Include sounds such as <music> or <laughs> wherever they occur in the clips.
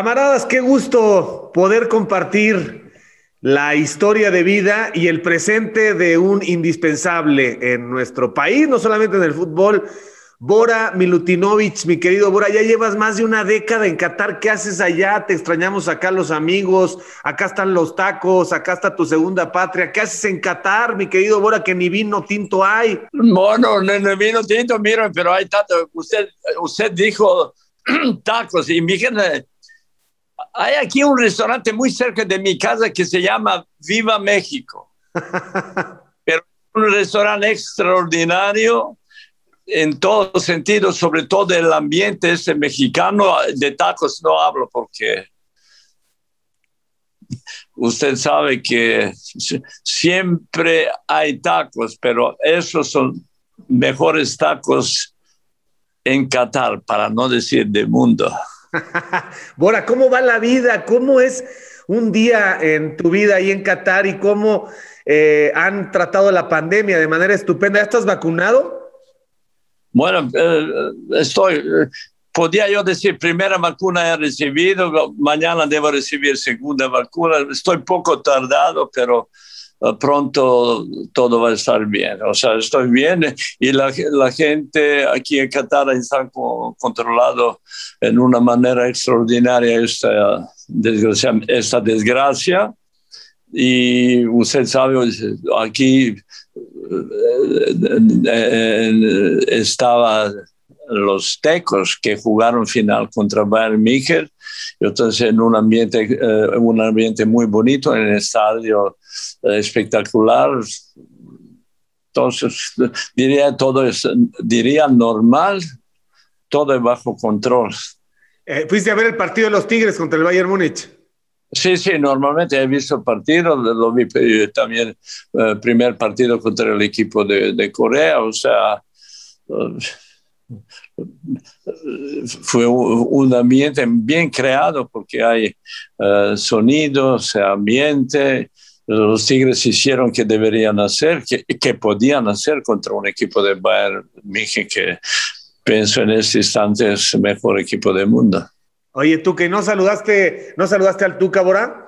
Camaradas, qué gusto poder compartir la historia de vida y el presente de un indispensable en nuestro país, no solamente en el fútbol. Bora Milutinovic, mi querido Bora, ya llevas más de una década en Qatar. ¿Qué haces allá? Te extrañamos acá los amigos, acá están los tacos, acá está tu segunda patria. ¿Qué haces en Qatar, mi querido Bora, que ni vino tinto hay? Bueno, ni vino tinto, miren, pero hay tanto. Usted, usted dijo <clears throat> tacos y hay aquí un restaurante muy cerca de mi casa que se llama Viva México. <laughs> Pero un restaurante extraordinario en todos sentidos, sobre todo el ambiente este mexicano. De tacos no hablo porque usted sabe que siempre hay tacos, pero esos son mejores tacos en Qatar, para no decir de mundo. <laughs> Bora, ¿cómo va la vida? ¿Cómo es un día en tu vida ahí en Qatar y cómo eh, han tratado la pandemia de manera estupenda? ¿Ya estás vacunado? Bueno, eh, estoy, podía yo decir, primera vacuna he recibido, mañana debo recibir segunda vacuna. Estoy poco tardado, pero eh, pronto todo va a estar bien. O sea, estoy bien y la, la gente aquí en Qatar está controlado en una manera extraordinaria esta desgracia, esta desgracia. Y usted sabe, aquí eh, eh, estaba los tecos que jugaron final contra Bayern München, entonces en un ambiente, eh, un ambiente muy bonito, en el estadio eh, espectacular. Entonces, diría todo es, diría normal, todo es bajo control. Eh, ¿Fuiste a ver el partido de los Tigres contra el Bayern Múnich? Sí, sí, normalmente he visto el partido, lo vi también el primer partido contra el equipo de, de Corea, o sea, fue un ambiente bien creado porque hay uh, sonidos, ambiente. Los Tigres hicieron que deberían hacer, que, que podían hacer contra un equipo de Bayern München que pienso en este instante es el mejor equipo del mundo. Oye, tú que no saludaste, no saludaste al Tuca Bora?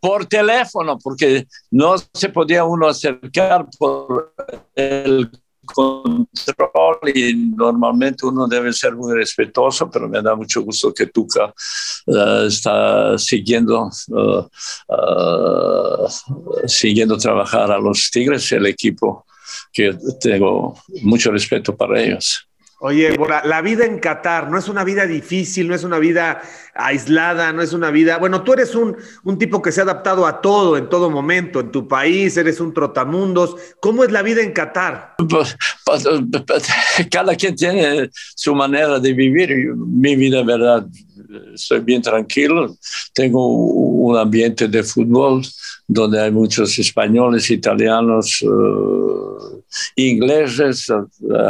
Por teléfono, porque no se podía uno acercar por el control y normalmente uno debe ser muy respetuoso, pero me da mucho gusto que Tuca uh, está siguiendo, uh, uh, siguiendo trabajar a los Tigres, el equipo que tengo mucho respeto para ellos. Oye, la vida en Qatar no es una vida difícil, no es una vida aislada, no es una vida. Bueno, tú eres un, un, tipo que se ha adaptado a todo en todo momento, en tu país, eres un trotamundos. ¿Cómo es la vida en Qatar? Pues, pues, cada quien tiene su manera de vivir. Mi vida, verdad, estoy bien tranquilo. Tengo un ambiente de fútbol donde hay muchos españoles, italianos, uh, ingleses, uh,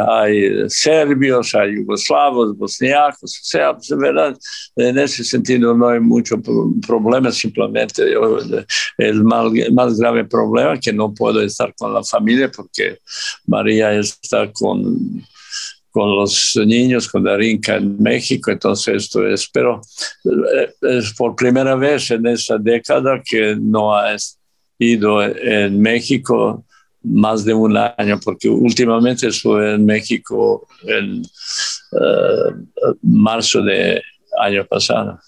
hay serbios, hay yugoslavos, bosniacos, o sea, pues, verdad, en ese sentido no hay mucho problema, simplemente el más grave problema que no puedo estar con la familia porque María está con con los niños, con Darinka en México. Entonces, esto es, pero eh, es por primera vez en esta década que no ha ido en México más de un año, porque últimamente estuve en México en uh, marzo de año pasado.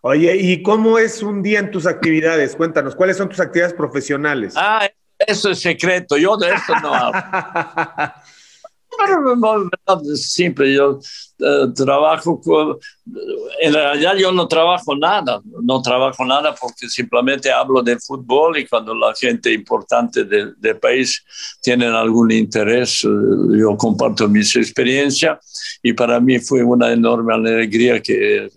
Oye, ¿y cómo es un día en tus actividades? Cuéntanos, ¿cuáles son tus actividades profesionales? Ah, eso es secreto, yo de esto no hablo. <laughs> Simple, yo uh, trabajo en realidad yo no trabajo nada, no trabajo nada porque simplemente hablo de fútbol y cuando la gente importante del de país tiene algún interés, uh, yo comparto mis experiencias y para mí fue una enorme alegría que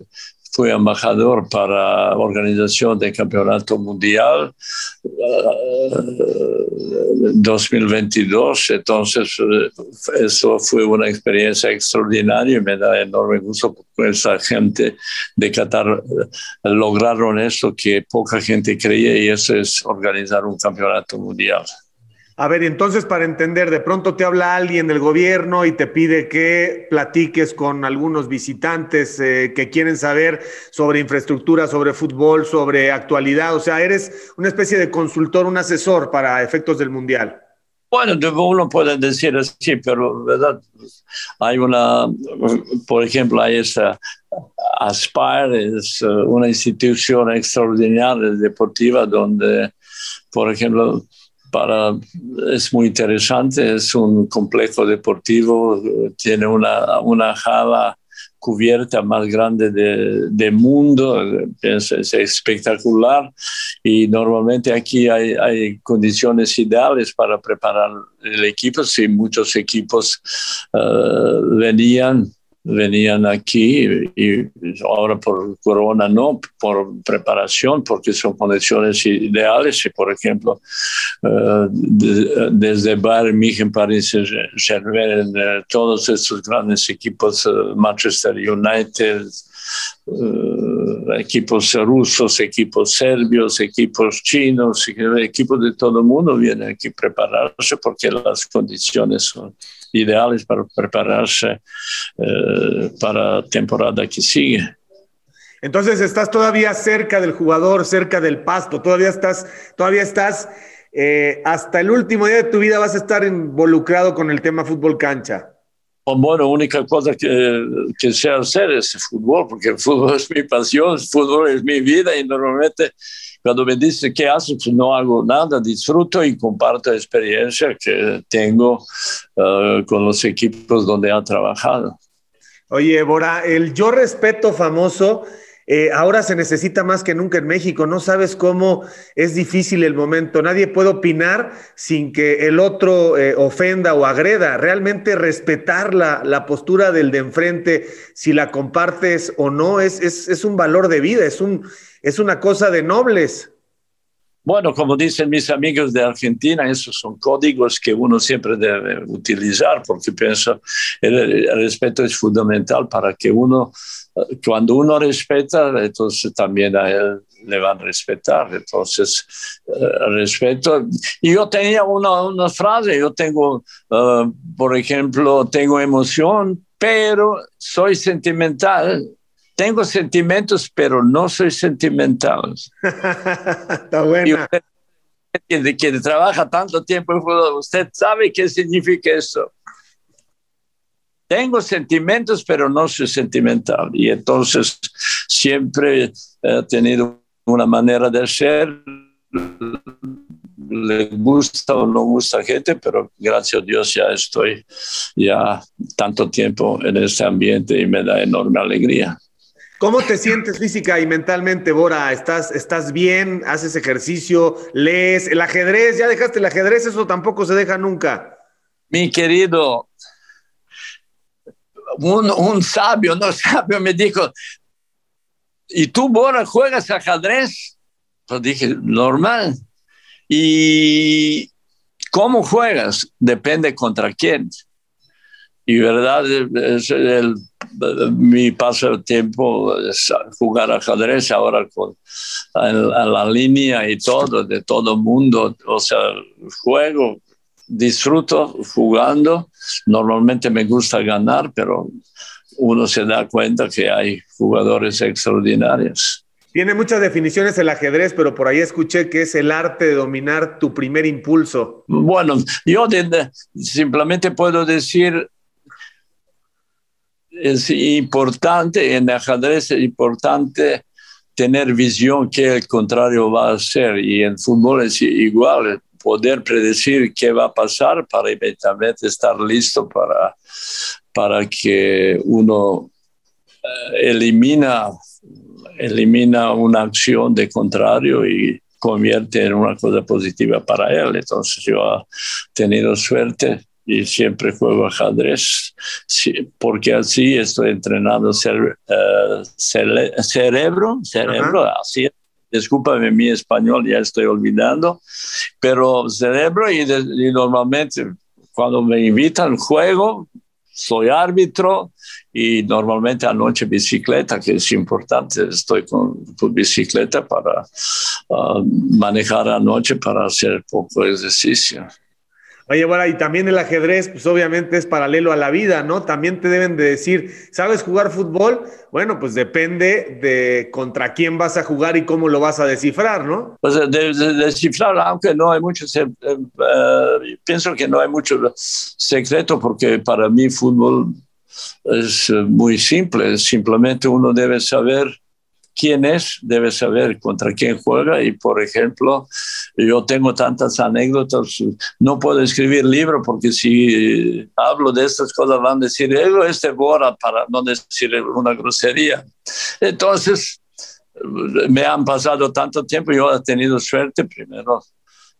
fue embajador para la organización del Campeonato Mundial 2022. Eh, Entonces, eh, eso fue una experiencia extraordinaria y me da enorme gusto porque esa gente de Qatar eh, lograron eso que poca gente creía y eso es organizar un campeonato mundial. A ver, entonces para entender, de pronto te habla alguien del gobierno y te pide que platiques con algunos visitantes eh, que quieren saber sobre infraestructura, sobre fútbol, sobre actualidad. O sea, eres una especie de consultor, un asesor para efectos del Mundial. Bueno, uno puede decir así, pero verdad, hay una, por ejemplo, hay esa Aspire, es eh, una institución extraordinaria deportiva donde, por ejemplo, para, es muy interesante, es un complejo deportivo, tiene una, una jala cubierta más grande del de mundo, es, es, espectacular y normalmente aquí hay, condiciones ideales para preparar el equipo, si muchos equipos uh, venían venían aquí y ahora por corona no, por preparación, porque son condiciones ideales. Y por ejemplo, uh, de, desde Bayern München, Paris Saint-Germain, eh, todos estos grandes equipos, uh, Manchester United, equipos rusos, equipos serbios, equipos chinos, equipos de todo el mundo vienen aquí a prepararse porque las condiciones son ideales para prepararse uh, para la temporada que sigue. Entonces estás todavía cerca del jugador, cerca del pasto, todavía estás, todavía estás, eh, hasta el último día de tu vida vas a estar involucrado con el tema fútbol cancha. Bueno, única cosa que, que sé hacer es fútbol, porque el fútbol es mi pasión, el fútbol es mi vida y normalmente cuando me dice qué haces, pues no hago nada, disfruto y comparto experiencia que tengo uh, con los equipos donde he trabajado. Oye, Bora, el yo respeto famoso eh, ahora se necesita más que nunca en México. No sabes cómo es difícil el momento. Nadie puede opinar sin que el otro eh, ofenda o agreda. Realmente respetar la, la, postura del de enfrente, si la compartes o no, es, es, es un valor de vida, es, un, es una cosa de nobles. Bueno, como dicen mis amigos de Argentina, esos son códigos que uno siempre debe utilizar porque pienso el, el respeto es fundamental para que uno cuando uno respeta, entonces también a él le van a respetar. Entonces, uh, respeto. Y yo tenía una, una frase, yo tengo, uh, por ejemplo, tengo emoción, pero soy sentimental. Tengo sentimientos, pero no soy sentimental. <laughs> Está buena. Y que trabaja tanto tiempo en fútbol, usted sabe qué significa eso tengo sentimientos, pero no soy sentimental. Y entonces siempre he tenido una manera de ser. Le gusta o no gusta a gente, pero gracias a Dios ya estoy ya tanto tiempo en este ambiente y me da enorme alegría. ¿Cómo te sientes física y mentalmente, Bora? ¿Estás, ¿Estás bien? ¿Haces ejercicio? ¿Lees? ¿El ajedrez? ¿Ya dejaste el ajedrez? Eso tampoco se deja nunca. Mi querido, un, sabio, no sabio, me dijo, ¿y tú, Bora, juegas ajedrez? Pues dije, normal. ¿Y cómo juegas? Depende contra quién. Y verdad, es el, mi pasatiempo es jugar ajedrez ahora con a la línea y todo, de todo mundo. O sea, juego disfruto jugando. Normalmente me gusta ganar, pero uno se da cuenta que hay jugadores extraordinarios. Tiene muchas definiciones el ajedrez, pero por ahí escuché que es el arte de dominar tu primer impulso. Bueno, yo de, simplemente puedo decir, es importante, en ajedrez es importante tener visión que el contrario va a hacer y en fútbol es igual poder predecir qué va a pasar para eventualmente estar listo para, para que uno eh, elimina, elimina una acción de contrario y convierte en una cosa positiva para él. Entonces yo he tenido suerte y siempre juego ajedrez, porque así estoy entrenando cerebro, cerebro, así discúlpame mi español, ya estoy olvidando, pero cerebro y, de, y normalmente cuando me invitan juego, soy árbitro y normalmente anoche bicicleta, que es importante, estoy con, con bicicleta para uh, manejar anoche para hacer poco ejercicio. Oye, bueno, y también el ajedrez, pues obviamente es paralelo a la vida, ¿no? También te deben de decir, ¿sabes jugar fútbol? Bueno, pues depende de contra quién vas a jugar y cómo lo vas a descifrar, ¿no? Pues de, descifrar, aunque no hay mucho, eh, eh, pienso que no hay mucho secreto porque para mí fútbol es muy simple, simplemente uno debe saber quién es, debe saber contra quién juega y, por ejemplo, yo tengo tantas anécdotas, no puedo escribir libro porque si hablo de estas cosas van a decir, este Bora para no decir una grosería. Entonces, me han pasado tanto tiempo, yo he tenido suerte primero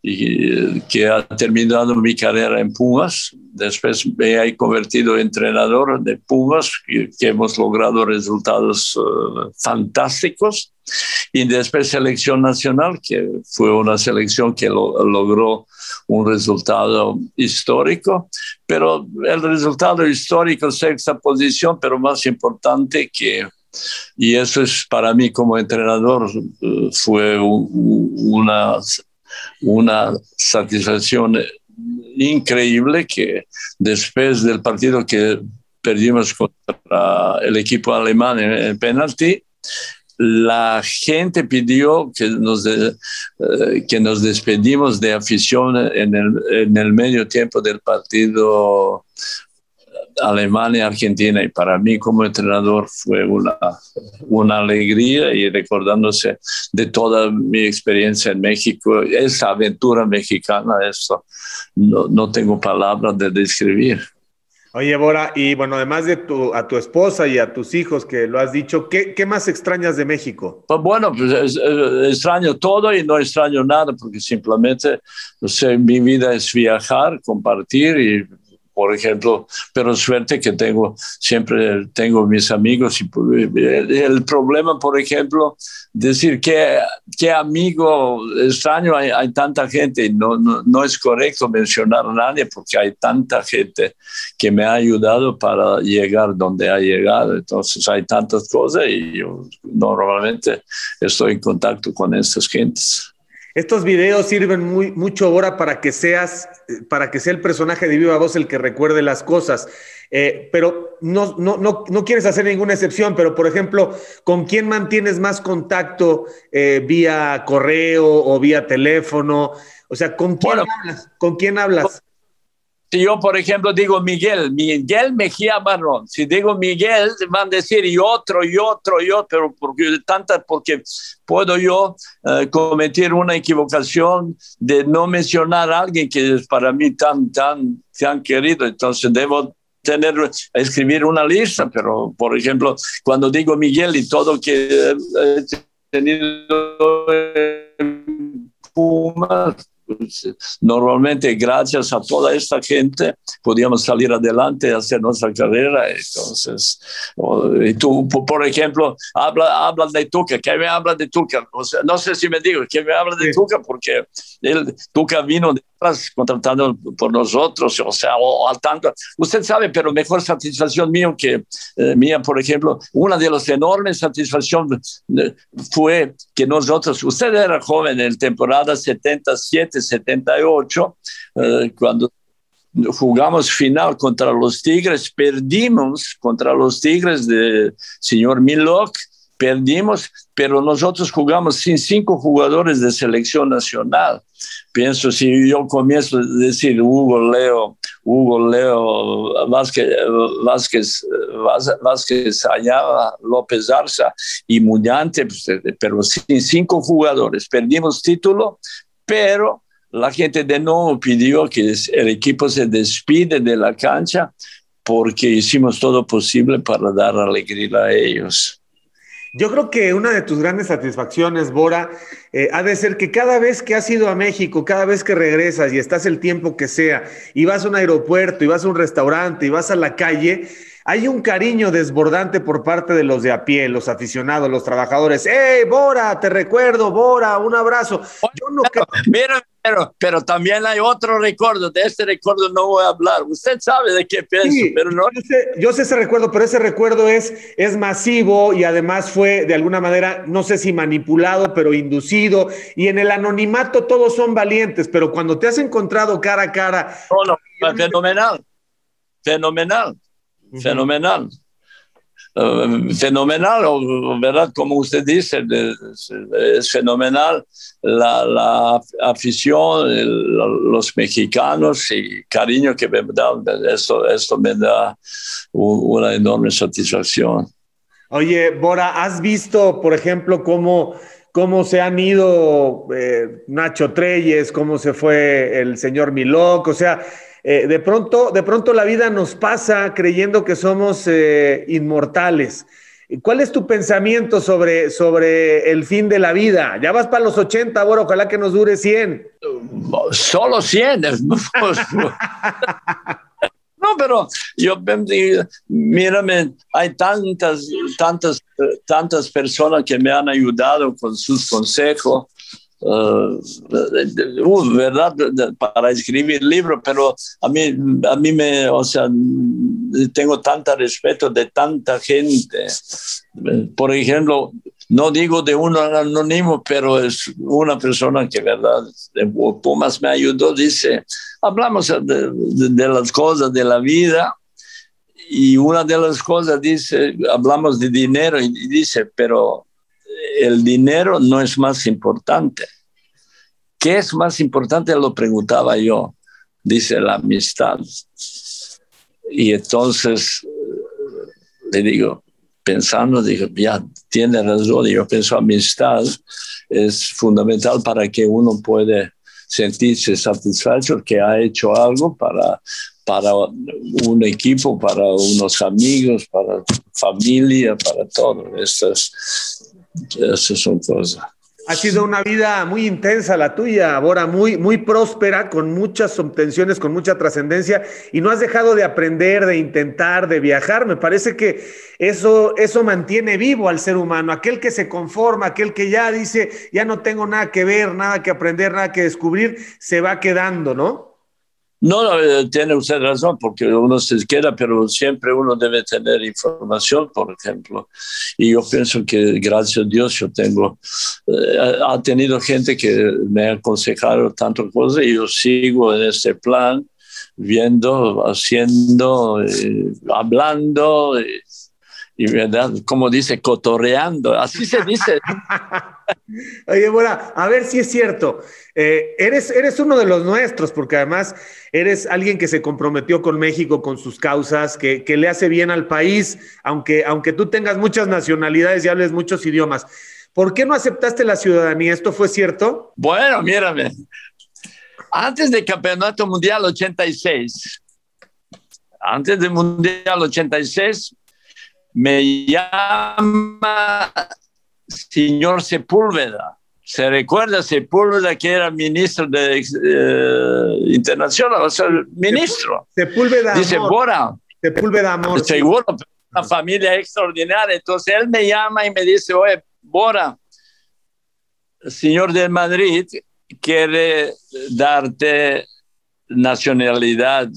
y que ha terminado mi carrera en Pumas. Después me he convertido en entrenador de Pumas, que, hemos logrado resultados eh, fantásticos. Y después selección nacional, que fue una selección que logró un resultado histórico. Pero el resultado histórico, sexta posición, pero más importante que y eso es para mí como entrenador, eh, fue una una satisfacción increíble que después del partido que perdimos contra el equipo alemán en el penalti, la gente pidió que nos, eh, que nos despedimos de afición en el, en el medio tiempo del partido Alemania, Argentina, y para mí como entrenador fue una, una alegría y recordándose de toda mi experiencia en México, esa aventura mexicana, eso no, no tengo palabras de describir. Oye, Bora, y bueno, además de tu, a tu esposa y a tus hijos que lo has dicho, ¿qué, qué más extrañas de México? Pues bueno, pues extraño todo y no extraño nada porque simplemente, no sé, mi vida es viajar, compartir y por ejemplo, pero suerte que tengo, siempre tengo mis amigos y el problema, por ejemplo, decir que, qué amigo extraño hay, hay tanta gente, no, no, no, es correcto mencionar a nadie porque hay tanta gente que me ha ayudado para llegar donde ha llegado, entonces hay tantas cosas y yo normalmente estoy en contacto con estas gentes. Estos videos sirven muy, mucho ahora para que seas, para que sea el personaje de viva voz el que recuerde las cosas. Eh, pero no, no, no, no, quieres hacer ninguna excepción, pero por ejemplo, ¿con quién mantienes más contacto eh, vía correo o vía teléfono? O sea, ¿con quién hablas? ¿Con quién hablas? Si yo, por ejemplo, digo Miguel, Miguel Mejía Barrón, si digo Miguel, van a decir y otro, y otro, y otro, porque tanta, porque puedo yo uh, cometer una equivocación de no mencionar a alguien que es para mí tan, tan, tan querido. Entonces debo tener, escribir una lista, pero por ejemplo, cuando digo Miguel y todo que he tenido Pumas, normalmente gracias a toda esta gente podíamos salir adelante y hacer nuestra carrera. Entonces, y tú, por ejemplo, habla, hablas de Tuca, ¿qué me habla de Tuca? no sé si me digo, ¿qué me habla de Tuca? Porque él, Tuca vino de contratado por nosotros, o sea, o, al tanto. Usted sabe, pero mejor satisfacción mío que eh, mía, por ejemplo, una de las enormes satisfacciones eh, fue que nosotros, usted era joven en temporada 77, 78, eh, cuando jugamos final contra los Tigres, perdimos contra los Tigres de señor Milok, perdimos, pero nosotros jugamos sin cinco jugadores de selección nacional. Pienso si yo comienzo a decir Hugo Leo, Hugo Leo, Vázquez, Vázquez, Vázquez Ayala, López Arza y Muñante, pues, pero sin cinco jugadores. Perdimos título, pero la gente de nuevo pidió que el equipo se despide de la cancha porque hicimos todo posible para dar alegría a ellos. Yo creo que una de tus grandes satisfacciones, Bora, eh, ha de ser que cada vez que has ido a México, cada vez que regresas y estás el tiempo que sea, y vas a un aeropuerto, y vas a un restaurante, y vas a la calle, hay un cariño desbordante por parte de los de a pie, los aficionados, los trabajadores. ¡Hey, Bora! Te recuerdo, Bora, un abrazo. Yo no Mira, Pero, pero también hay otro recuerdo, de este recuerdo no voy a hablar. Usted sabe de qué pienso, pero no. Yo sé, yo sé, ese recuerdo, pero ese recuerdo es, es masivo y además fue de alguna manera, no sé si manipulado, pero inducido. Y en el anonimato todos son valientes, pero cuando te has encontrado cara a cara. No, no, fenomenal, fenomenal, fenomenal. Eh, fenomenal, ¿verdad? Como usted dice, es, fenomenal la, la afición, los mexicanos y cariño que me dan, esto, esto me da una enorme satisfacción. Oye, Bora, ¿has visto, por ejemplo, cómo, cómo se han ido eh, Nacho Treyes, cómo se fue el señor Miloc? O sea, eh, de, pronto, de pronto la vida nos pasa creyendo que somos eh, inmortales. ¿Cuál es tu pensamiento sobre, sobre el fin de la vida? Ya vas para los 80, ahora ojalá que nos dure 100. Solo 100. no, pero yo, mírame, hay tantas, tantas, tantas personas que me han ayudado con sus consejos Uh, uh, verdad para escribir libro, pero a mí, a mí me, o sea, tengo tanto respeto de tanta gente. Por ejemplo, no digo de uno anónimo, pero es una persona que, verdad, de Pumas me ayudó, dice, hablamos de, de las cosas de la vida y una de las cosas dice, hablamos de dinero y dice, pero el dinero no es más importante. ¿Qué es más importante? Lo preguntaba yo. Dice la amistad. Y entonces le digo, pensando, digo, ya tiene razón. Yo pienso, amistad es fundamental para que uno pueda sentirse satisfecho que ha hecho algo para, para un equipo, para unos amigos, para familia, para todo. Estas, estas son cosas. Ha sido una vida muy intensa la tuya, Bora, muy, muy próspera, con muchas obtenciones, con mucha trascendencia, y no has dejado de aprender, de intentar, de viajar. Me parece que eso, eso mantiene vivo al ser humano, aquel que se conforma, aquel que ya dice, ya no tengo nada que ver, nada que aprender, nada que descubrir, se va quedando, ¿no? No, eh, tiene usted razón, porque uno se queda, pero siempre uno debe tener información, por ejemplo. Y yo pienso que, gracias a Dios, yo tengo, eh, ha tenido gente que me ha aconsejado tantas cosas y yo sigo en este plan, viendo, haciendo, eh, hablando. Y verdad, como dice, cotorreando, así se dice. <laughs> Oye, bueno, a ver si es cierto. Eh, eres, eres uno de los nuestros, porque además eres alguien que se comprometió con México, con sus causas, que, le hace bien al país, aunque, aunque tú tengas muchas nacionalidades y hables muchos idiomas. ¿Por qué no aceptaste la ciudadanía? ¿Esto fue cierto? Bueno, mírame. Antes del Campeonato Mundial 86, antes del Mundial 86, me llama señor Sepúlveda. ¿Se recuerda Sepúlveda que era ministro de eh, Internacional? O sea, ministro. Sepúlveda. Dice, Bora. Sepúlveda Amor. Seguro, una familia extraordinaria. Entonces él me llama y me dice, oye, Bora, señor de Madrid quiere darte nacionalidad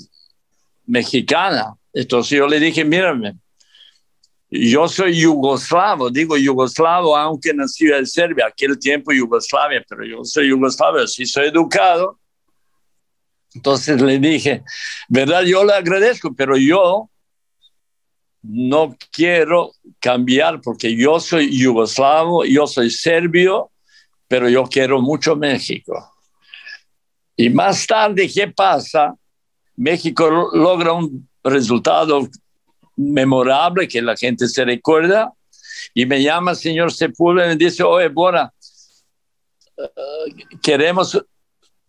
mexicana. Entonces yo le dije, mírame, yo soy yugoslavo, digo yugoslavo, aunque nací en Serbia, aquel tiempo Yugoslavia, pero yo soy yugoslavo, sí soy educado. Entonces le dije, verdad, yo le agradezco, pero yo no quiero cambiar porque yo soy yugoslavo, yo soy serbio, pero yo quiero mucho México. Y más tarde, ¿qué pasa? México logra un resultado memorable que la gente se recuerda. Y me llama señor Sepúlveda y me dice, oye, Bora, eh, queremos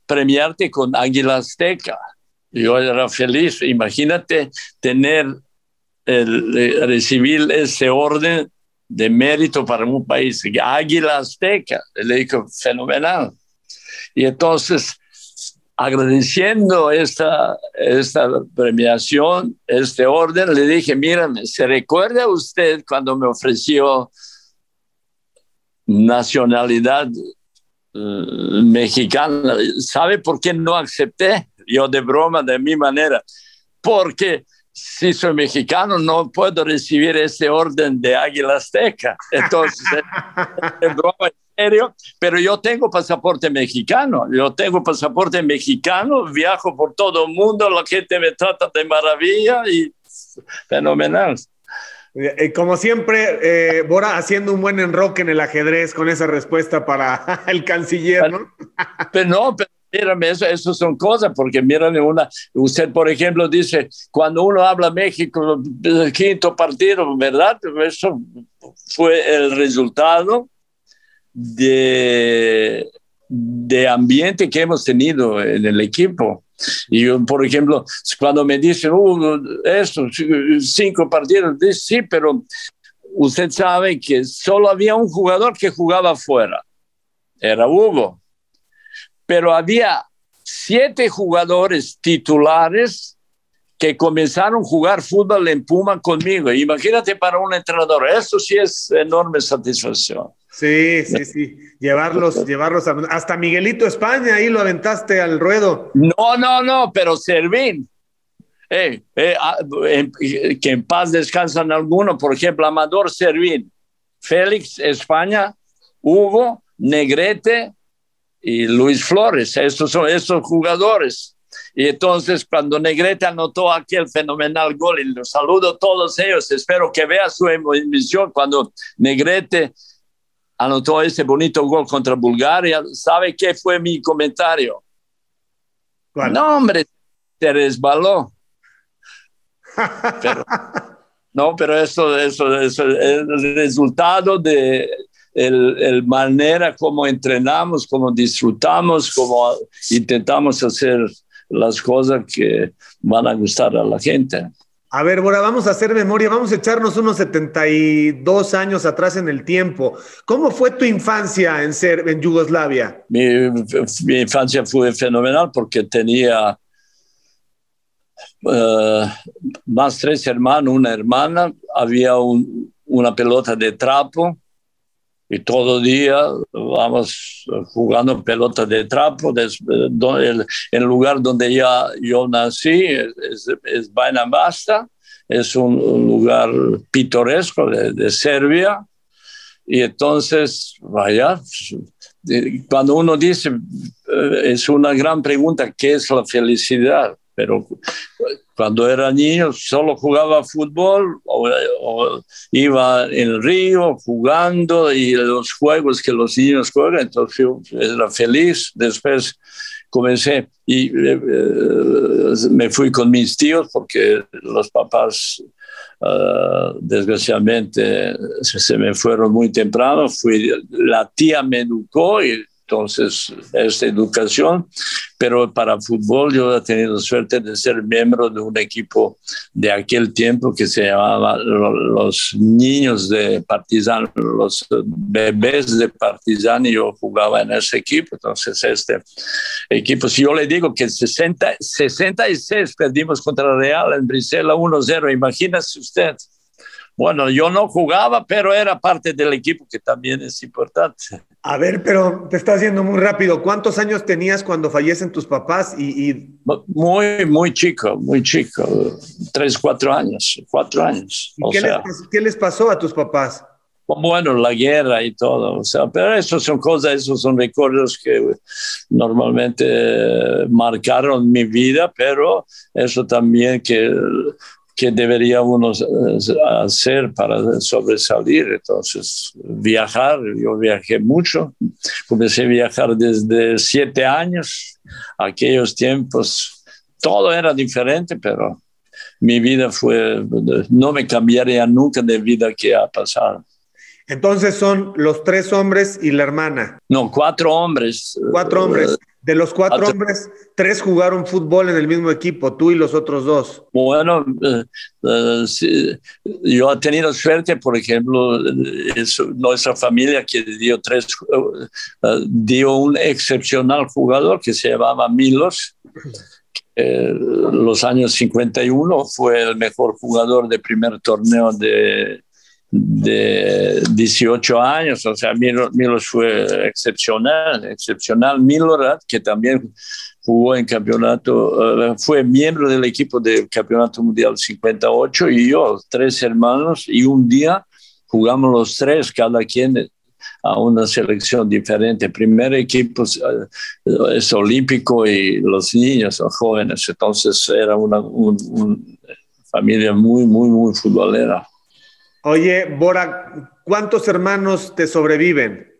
premiarte con Águila Azteca. Yo era feliz. Imagínate tener, el, recibir ese orden de mérito para un país. Águila Azteca. Le digo, fenomenal. Y entonces agradeciendo esta, esta premiación, este orden, le dije, mírame, ¿se recuerda usted cuando me ofreció nacionalidad mexicana. ¿Sabe por qué no acepté? Yo de broma, de mi manera. Porque si soy mexicano no puedo recibir ese orden de Águila Azteca. Entonces, <laughs> es broma serio, pero yo tengo pasaporte mexicano. Yo tengo pasaporte mexicano, viajo por todo el mundo, la gente me trata de maravilla y fenomenal. Eh, como siempre, eh, Bora haciendo un buen enroque en el ajedrez con esa respuesta para <laughs> el canciller, ¿no? Pero no, pero mírame, eso, eso son cosas, porque mírame una, usted por ejemplo dice, cuando uno habla México, el quinto partido, ¿verdad? Eso fue el resultado de, de ambiente que hemos tenido en el equipo. Y yo, por ejemplo, cuando me dicen, uh, esto, cinco partidos, sí, pero usted sabe que solo había un jugador que jugaba afuera, era Hugo. Pero había siete jugadores titulares que comenzaron a jugar fútbol en Puma conmigo. Imagínate para un entrenador, eso sí es enorme satisfacción. Sí, sí, sí. Llevarlos, llevarlos hasta Miguelito España, ahí lo aventaste al ruedo. No, no, no, pero Servín. Eh, eh, ah, que en paz descansan algunos, por ejemplo, Amador Servín, Félix España, Hugo, Negrete y Luis Flores. Estos son estos jugadores. Y entonces cuando Negrete anotó aquel fenomenal gol, y los saludo a todos ellos, espero que vea su emisión cuando Negrete anotó ese bonito gol contra Bulgaria, ¿sabe qué fue mi comentario? No, hombre, te resbaló. <laughs> no, pero eso, eso, eso es el resultado de el, el, manera como entrenamos, como disfrutamos, como intentamos hacer las cosas que van a gustar a la gente. A ver, Bora, vamos a hacer memoria, vamos a echarnos unos 72 años atrás en el tiempo. ¿Cómo fue tu infancia en, ser, en Yugoslavia? Mi, mi infancia fue fenomenal porque tenía uh, más tres hermanos, una hermana, había un, una pelota de trapo y todo día vamos jugando pelota de trapo. el, el, lugar donde ya yo nací es, es Basta, es un, lugar pintoresco de, de, Serbia. Y entonces, vaya, cuando uno dice, eh, es una gran pregunta, ¿qué es la felicidad? Pero cuando era niño solo jugaba fútbol o, iba en el río jugando y los juegos que los niños juegan, entonces yo era feliz. Después comencé y eh, eh, me fui con mis tíos porque los papás uh, desgraciadamente se, me fueron muy temprano. Fui, la tía me educó y entonces esta educación, pero para fútbol yo he tenido suerte de ser miembro de un equipo de aquel tiempo que se llamaba los niños de Partizan, los bebés de Partizan y yo jugaba en ese equipo, entonces este equipo, si yo le digo que 60, 66 perdimos contra Real en Brisela 1-0, imagínese usted. Bueno, yo no jugaba, pero era parte del equipo, que también es importante. A ver, pero te está haciendo muy rápido. ¿Cuántos años tenías cuando fallecen tus papás? Y, Muy, muy chico, muy chico. Tres, cuatro años, cuatro años. ¿Y qué, les, qué, les, pasó a tus papás? Bueno, la guerra y todo. O sea, pero eso son cosas, esos son recuerdos que normalmente marcaron mi vida, pero eso también que que debería uno hacer para sobresalir. Entonces, viajar, yo viajé mucho, comencé a viajar desde siete años, aquellos tiempos, todo era diferente, pero mi vida fue, no me cambiaría nunca de vida que ha pasado. Entonces son los tres hombres y la hermana. No, cuatro hombres. Cuatro hombres. De los cuatro hombres, tres jugaron fútbol en el mismo equipo, tú y los otros dos. Bueno, eh, eh, yo he tenido suerte, por ejemplo, nuestra familia que dio tres, eh, dio un excepcional jugador que se llamaba Milos. los años 51 fue el mejor jugador de primer torneo de, de 18 años, o sea, Milos, fue excepcional, excepcional. Milorad, que también jugó en campeonato, eh, fue miembro del equipo del campeonato mundial 58 y yo, tres hermanos, y un día jugamos los tres, cada quien a una selección diferente. Primer equipo eh, es olímpico y los niños son jóvenes, entonces era una, una familia muy, muy, muy futbolera. Oye, Bora, ¿cuántos hermanos te sobreviven?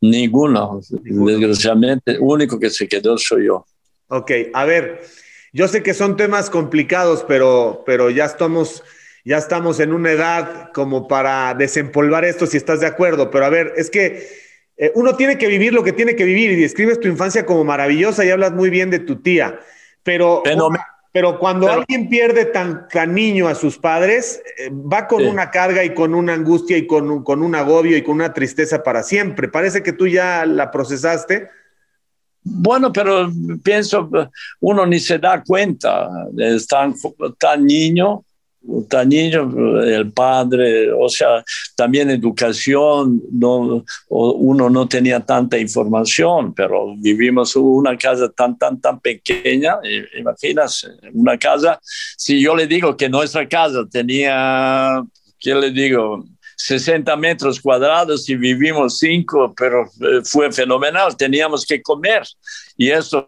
Ninguno, desgraciadamente, único que se quedó soy yo. Ok, a ver, yo sé que son temas complicados, pero, pero ya estamos, ya estamos en una edad como para desempolvar esto, si estás de acuerdo. Pero a ver, es que eh, uno tiene que vivir lo que tiene que vivir y describes tu infancia como maravillosa y hablas muy bien de tu tía. Pero, pero cuando alguien pierde tan, niño a sus padres, eh, va con una carga y con una angustia y con un, con un agobio y con una tristeza para siempre. Parece que tú ya la procesaste. Bueno, pero pienso, uno ni se da cuenta, es tan, tan niño niño, el padre, o sea, también educación, no, uno no tenía tanta información, pero vivimos una casa tan, tan, tan pequeña, imaginas, una casa, si yo le digo que nuestra casa tenía, ¿qué le digo? 60 metros cuadrados y vivimos cinco, pero eh, fue fenomenal, teníamos que comer y eso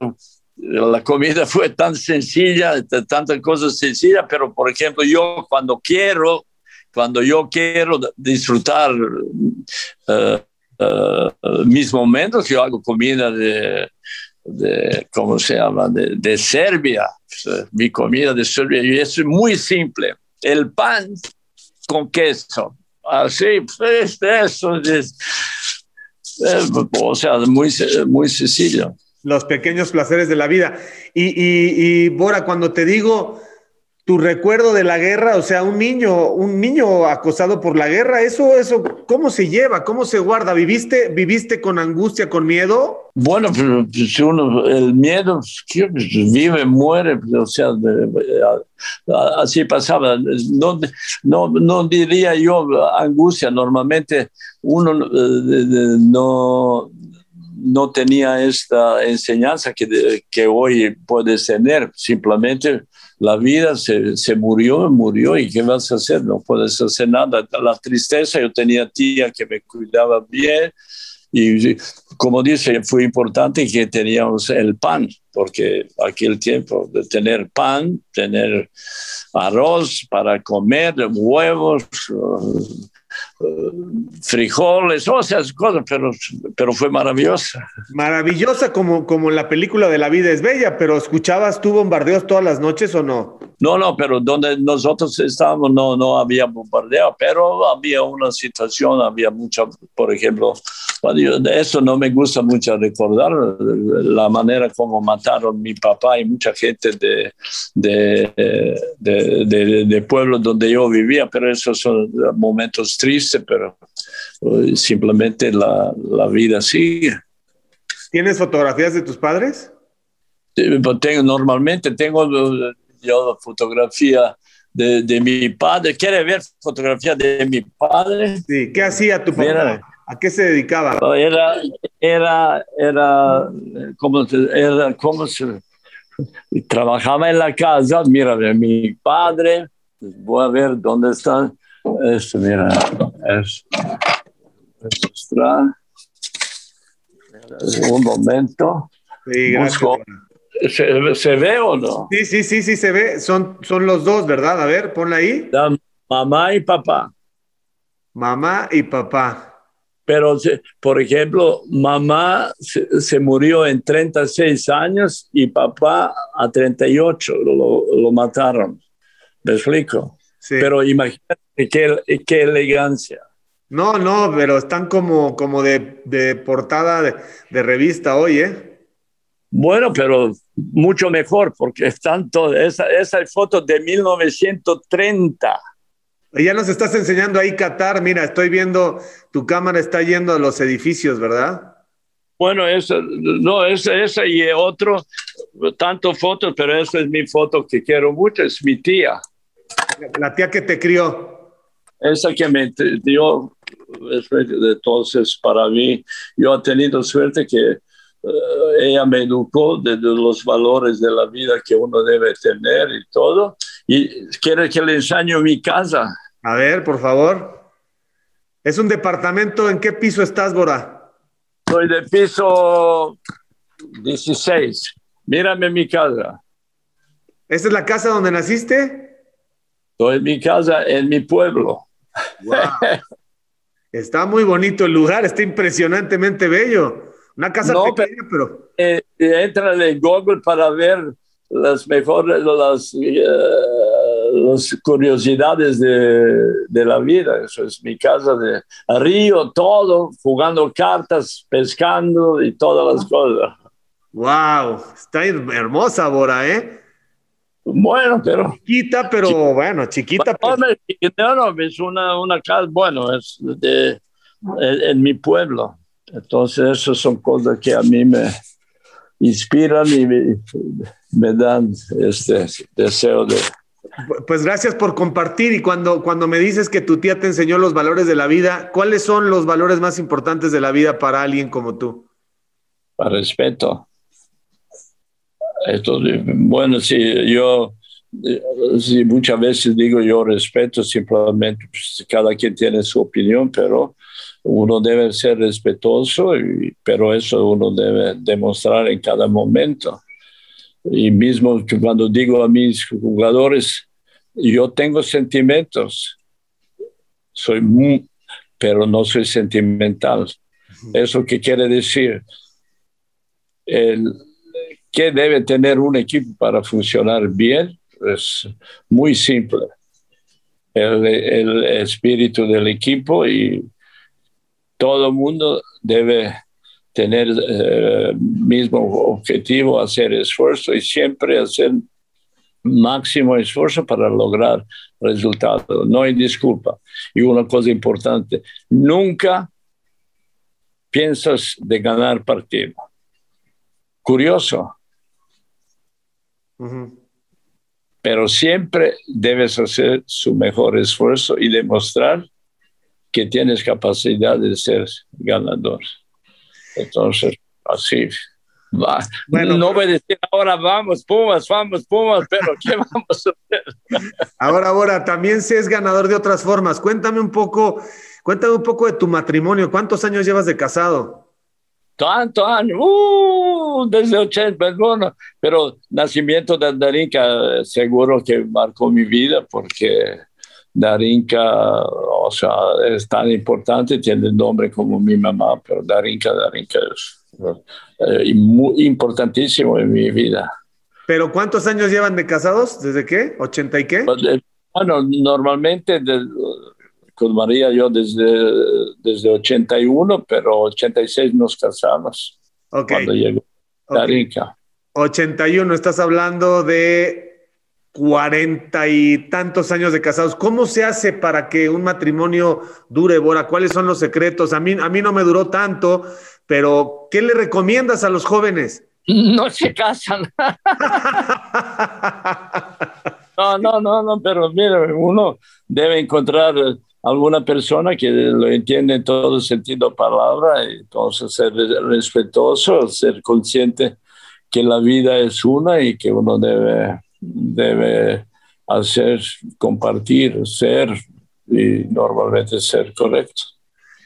la comida <laughs> fue tan sencilla, tantas cosas sencillas, pero por ejemplo, yo cuando quiero, cuando yo quiero disfrutar eh, eh, mis momentos, yo hago comida de, de ¿cómo se llama?, de, de Serbia, mi comida de Serbia, y es muy simple. El pan con queso, así, pues eso es, o sea, muy, muy sencillo los pequeños placeres de la vida. Y, Bora, cuando te digo tu recuerdo de la guerra, o sea, un niño, un niño acosado por la guerra, eso, eso, ¿cómo se lleva? ¿Cómo se guarda? ¿Viviste, viviste con angustia, con miedo? Bueno, pero pues, uno, el miedo vive, muere, o sea, así pasaba. No, no, no diría yo angustia, normalmente uno eh, no no tenía esta enseñanza que, que hoy puedes tener. Simplemente la vida se, se, murió, murió y ¿qué vas a hacer? No puedes hacer nada. La tristeza, yo tenía tía que me cuidaba bien y como dice, fue importante que teníamos el pan, porque aquel tiempo de tener pan, tener arroz para comer, huevos, frijoles, o esas cosas, pero, pero fue maravillosa. Maravillosa como, como la película de La vida es bella, pero ¿escuchabas tú bombardeos todas las noches o no? No, no, pero donde nosotros estábamos no, no había bombardeo, pero había una situación, había mucha, por ejemplo, eso no me gusta mucho recordar, la manera como mataron mi papá y mucha gente de, de, de, de pueblos donde yo vivía, pero esos son momentos tristes, pero eh, simplemente la, la vida sigue. ¿Tienes fotografías de tus padres? Pues tengo, normalmente tengo yo fotografía de, de, mi padre. ¿Quiere ver fotografía de mi padre? Sí, ¿qué hacía tu papá? ¿A qué se dedicaba? Era, era, era, como, era, como se, trabajaba en la casa. Mira, mi padre, voy a ver dónde está. Esto, mira, es, un momento. Sí, ¿Se, ¿Se, ve o no? Sí, sí, sí, sí, se ve. Son, son los dos, ¿verdad? A ver, ponla ahí. mamá y papá. Mamá y papá. Pero, por ejemplo, mamá se, murió en 36 años y papá a 38 lo, lo mataron. ¿Me explico? Pero imagínate qué, qué, elegancia. No, no, pero están como, como de, de portada de, de, revista hoy, ¿eh? Bueno, pero mucho mejor, porque están todas, esa, esa foto de 1930. Ya nos estás enseñando ahí Qatar. Mira, estoy viendo, tu cámara está yendo a los edificios, ¿verdad? Bueno, eso, no, esa, esa y otro, tanto fotos, pero esa es mi foto que quiero mucho, es mi tía. La tía que te crió. Exactamente. Yo, entonces, para mí, yo he tenido suerte que ella me educó de, los valores de la vida que uno debe tener y todo. Y quiere que le enseñe mi casa. A ver, por favor. ¿Es un departamento? ¿En qué piso estás, Bora? Soy de piso 16. Mírame mi casa. ¿Esta es la casa donde naciste? Estoy en mi casa, en mi pueblo. <laughs> Está muy bonito el lugar, está impresionantemente bello. Una casa pequeña, pero... Eh, entra en Google para ver las mejores, las, eh, las curiosidades de, de, la vida. Eso es mi casa de río, todo, jugando cartas, pescando y todas las cosas. ¡Wow! Está hermosa, Bora, ¿eh? Bueno, pero... Chiquita, pero bueno, chiquita. No, no, es una, una casa, bueno, es de, en mi pueblo. Entonces, esas son cosas que a mí me inspiran y me, dan este deseo de... Pues gracias por compartir y cuando, cuando me dices que tu tía te enseñó los valores de la vida, ¿cuáles son los valores más importantes de la vida para alguien como tú? Para respeto. Esto, bueno, sí, yo sí, muchas veces digo yo respeto, simplemente pues, cada quien tiene su opinión, pero uno debe ser respetuoso, y, pero eso uno debe demostrar en cada momento. Y mismo cuando digo a mis jugadores, yo tengo sentimientos, soy muy, pero no soy sentimental. ¿Eso qué quiere decir? El, ¿Qué debe tener un equipo para funcionar bien? Es muy simple. El, el espíritu del equipo y todo el mundo debe tener el eh, mismo objetivo, hacer esfuerzo y siempre hacer máximo esfuerzo para lograr resultados. No hay disculpa. Y una cosa importante, nunca piensas de ganar partido. Curioso. Pero siempre debes hacer su mejor esfuerzo y demostrar que tienes capacidad de ser ganador. Entonces, así. Va. Bueno, no voy a decir ahora vamos, Pumas, vamos, Pumas, pero ¿qué <laughs> vamos a hacer? Ahora, ahora, también se es ganador de otras formas. Cuéntame un poco, cuéntame un poco de tu matrimonio. ¿Cuántos años llevas de casado? Tanto años, uh, desde 80, bueno, pero nacimiento de Darinka seguro que marcó mi vida porque Darinka, o sea, es tan importante, tiene el nombre como mi mamá, pero Darinka, Darinka es eh, muy importantísimo en mi vida. ¿Pero cuántos años llevan de casados? ¿Desde qué? ¿80 y qué? Pues, eh, bueno, normalmente con María yo desde, desde 81, pero 86 nos casamos. Cuando llegó Darinka. 81, estás hablando de cuarenta y tantos años de casados. ¿Cómo se hace para que un matrimonio dure, Bora? ¿Cuáles son los secretos? A mí, a mí no me duró tanto, pero ¿qué le recomiendas a los jóvenes? <laughs> No se casan. <laughs> no, no, no, no, pero mira, uno debe encontrar alguna persona que lo entiende en todo sentido de palabra, y entonces ser respetuoso, ser consciente que la vida es una y que uno debe debe hacer, compartir, ser y normalmente ser correcto.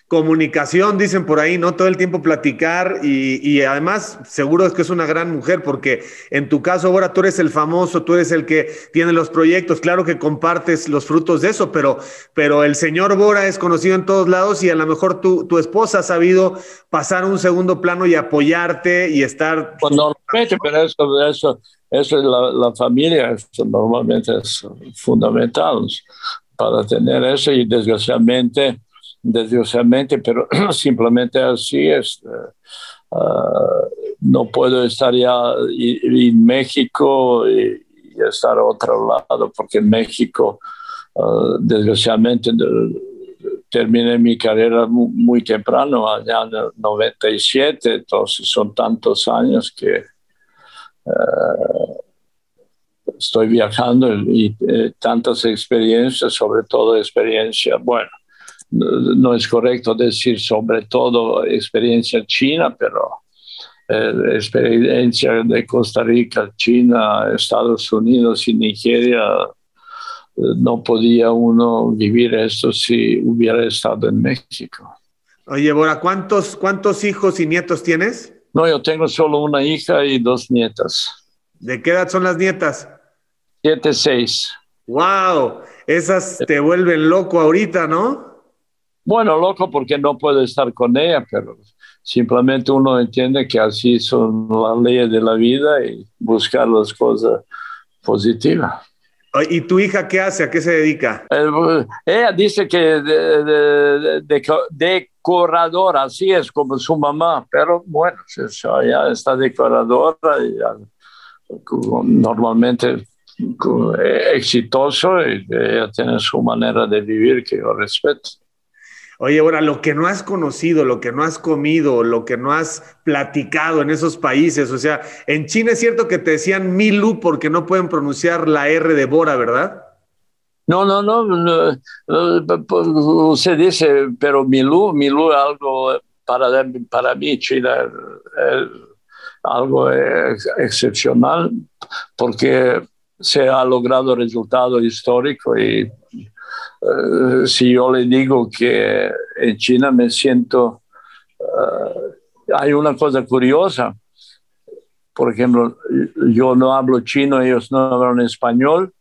Comunicación, dicen por ahí, ¿no? Todo el tiempo platicar y, además seguro es que es una gran mujer porque en tu caso ahora tú eres el famoso, tú eres el que tiene los proyectos, claro que compartes los frutos de eso, pero, pero el señor Bora es conocido en todos lados y a lo mejor tu, tu esposa ha sabido pasar un segundo plano y apoyarte y estar... Pues normalmente, pero eso, eso, eso es la, familia, eso normalmente es fundamental para tener eso y desgraciadamente, desgraciadamente, pero <clears throat> simplemente así es. Eh, eh, no puedo estar ya en México y, estar a otro lado, porque en México, eh, desgraciadamente, terminé mi carrera muy, temprano, allá en el 97, entonces son tantos años que estoy viajando y eh, tantas experiencias, sobre todo experiencia, bueno, no, es correcto decir sobre todo experiencia china, pero eh, experiencia de Costa Rica, China, Estados Unidos y Nigeria, eh, no podía uno vivir esto si hubiera estado en México. Oye, Bora, ¿cuántos, ¿cuántos hijos y nietos tienes? No, yo tengo solo una hija y dos nietas. ¿De qué edad son las nietas? Siete, seis. ¡Wow! Esas te vuelven loco ahorita, ¿no? Bueno, loco porque no puedo estar con ella, pero simplemente uno entiende que así son las leyes de la vida y buscar las cosas positivas. ¿Y tu hija qué hace? ¿A qué se dedica? Eh, ella dice que de, decoradora, así es como su mamá, pero bueno, ya está decoradora y normalmente exitoso y ella tiene su manera de vivir que yo respeto. Oye, ahora, lo que no has conocido, lo que no has comido, lo que no has platicado en esos países, o sea, en China es cierto que te decían Milu porque no pueden pronunciar la R de Bora, ¿verdad? No, no, no, no, se dice, pero Milu, Milu es algo para, para mí, China, algo excepcional porque se ha logrado resultado histórico y eh, si yo le digo que en China me siento, eh, hay una cosa curiosa, por ejemplo, yo no hablo chino, ellos no hablan español,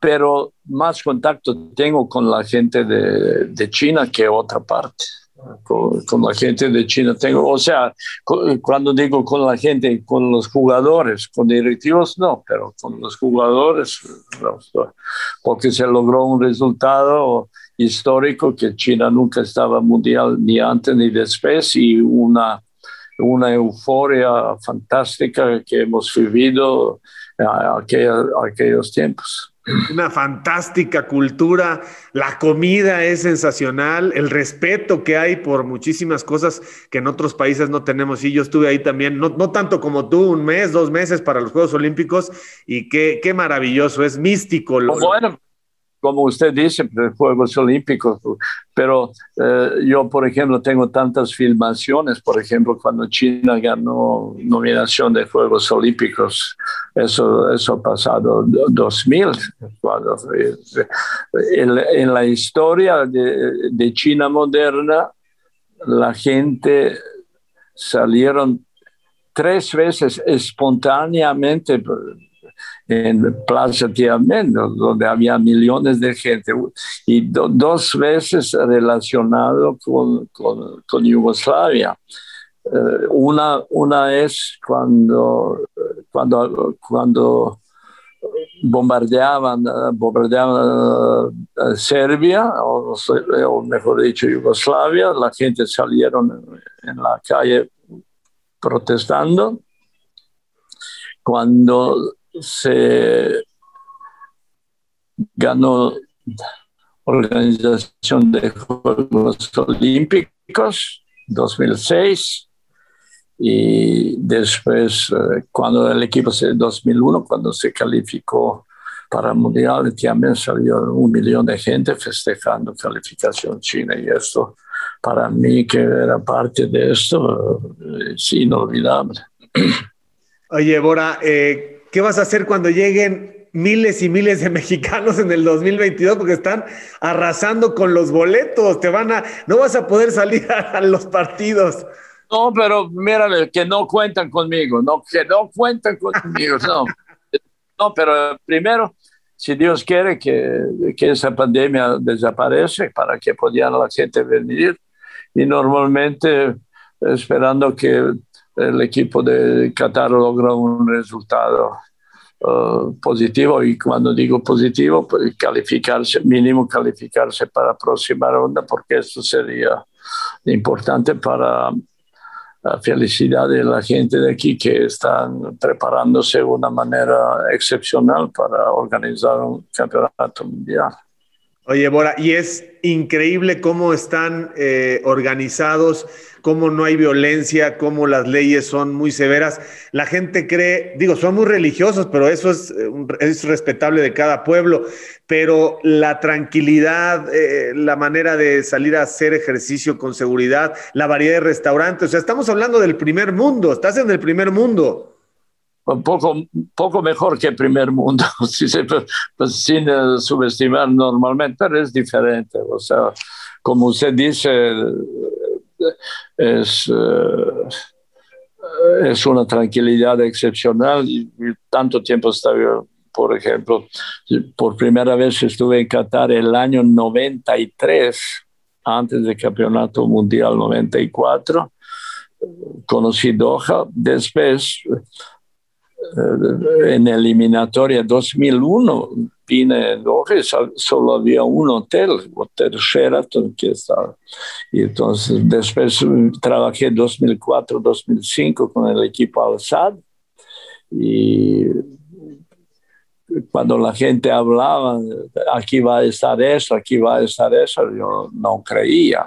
pero más contacto tengo con la gente de, de China que otra parte con, la gente de China. Tengo, o sea, cuando digo con la gente, con los jugadores, con directivos, no, pero con los jugadores, porque se logró un resultado histórico que China nunca estaba mundial ni antes ni después y una, una euforia fantástica que hemos vivido aquellos, aquellos tiempos una fantástica cultura, la comida es sensacional, el respeto que hay por muchísimas cosas que en otros países no tenemos. Y yo estuve ahí también, no, tanto como tú, un mes, dos meses para los Juegos Olímpicos, y qué, qué maravilloso, es místico. Lo, bueno, como usted dice, Juegos Olímpicos, pero eh, yo, por ejemplo, tengo tantas filmaciones, por ejemplo, cuando China ganó nominación de Juegos Olímpicos, eso, eso pasado 2000, cuando, en, en, la historia de, de China moderna, la gente salieron tres veces espontáneamente en Plaza Tiananmen, donde había millones de gente, y dos veces relacionado con, con, Yugoslavia. Eh, una, una es cuando, cuando, cuando bombardeaban, bombardeaban eh, Serbia, o, mejor dicho Yugoslavia, la gente salieron en la calle protestando. Cuando se ganó organización de Juegos Olímpicos 2006 y después eh, cuando el equipo se 2001 cuando se calificó para el mundial también salió un millón de gente festejando calificación china y esto para mí que era parte de esto eh, es inolvidable. Oye, Bora, eh, ¿Qué vas a hacer cuando lleguen miles y miles de <laughs> mexicanos en el 2022? Porque están arrasando con los boletos. Te van a, no vas a poder salir <laughs> a, los partidos. No, pero mírame, que no cuentan conmigo, no, que no cuentan conmigo, no. <laughs> No, pero primero, si Dios quiere que, que esa pandemia desaparece para que pudiera la gente venir y normalmente esperando que el equipo de Qatar logra un resultado uh, positivo y cuando digo positivo, pues calificarse, mínimo calificarse para la próxima ronda porque eso sería importante para la felicidad de la gente de aquí que están preparándose de una manera excepcional para organizar un campeonato mundial. Oye, Bora, y es increíble cómo están eh, organizados, cómo no hay violencia, cómo las leyes son muy severas. La gente cree, digo, son muy religiosos, pero eso es, eh, es respetable de cada pueblo, pero la tranquilidad, eh, la manera de salir a hacer ejercicio con seguridad, la variedad de restaurantes, o sea, estamos hablando del primer mundo, estás en el primer mundo un poco, poco mejor que primer mundo, <laughs> pues, sin eh, subestimar normalmente, pero es diferente. O sea, como usted dice, es, eh, es una tranquilidad excepcional y, tanto tiempo estaba, por ejemplo, por primera vez estuve en Qatar el año 93, antes del Campeonato Mundial 94, conocí Doha, después en eliminatoria 2001 vine en solo había un hotel, Hotel Sheraton, que estaba. Y entonces después trabajé 2004-2005 con el equipo Al-Sad y cuando la gente hablaba, aquí va a estar eso, aquí va a estar eso, yo no creía.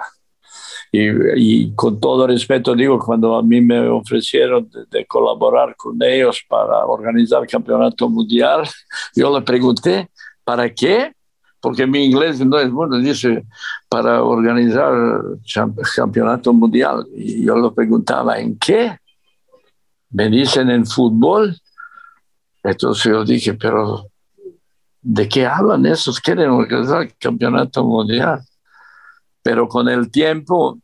Y, con todo respeto digo, cuando a mí me ofrecieron de, colaborar con ellos para organizar el campeonato mundial, <laughs> yo le pregunté, ¿para qué? Porque mi inglés no es bueno, dice, para organizar campeonato mundial. Y yo le preguntaba, ¿en qué? Me dicen en fútbol. Entonces yo dije, pero ¿de qué hablan esos? Quieren organizar el campeonato mundial pero con el tiempo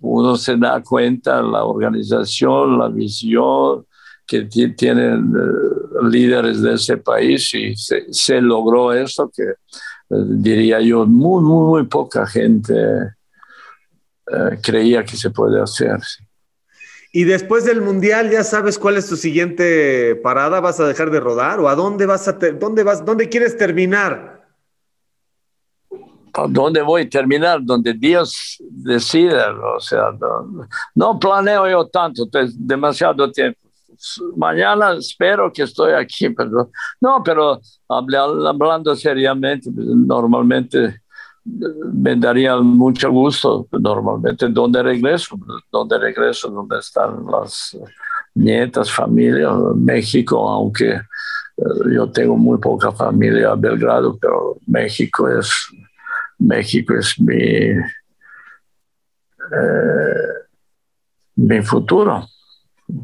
uno se da cuenta la organización, la visión que tienen eh, líderes de ese país y se, logró eso que eh, diría yo muy, muy, muy poca gente eh, creía que se puede hacer. Y después del mundial, ya sabes cuál es tu siguiente parada. ¿Vas a dejar de rodar o a dónde vas a dónde vas, dónde quieres terminar? ¿Dónde voy a terminar? Donde Dios decida. O sea, no, planeo yo tanto, es demasiado tiempo. Mañana espero que estoy aquí, pero no, pero hablando seriamente, normalmente me daría mucho gusto, normalmente, donde regreso, donde regreso, donde están las nietas, familia, México, aunque eh, yo tengo muy poca familia en Belgrado, pero México es México es mi, eh, mi futuro.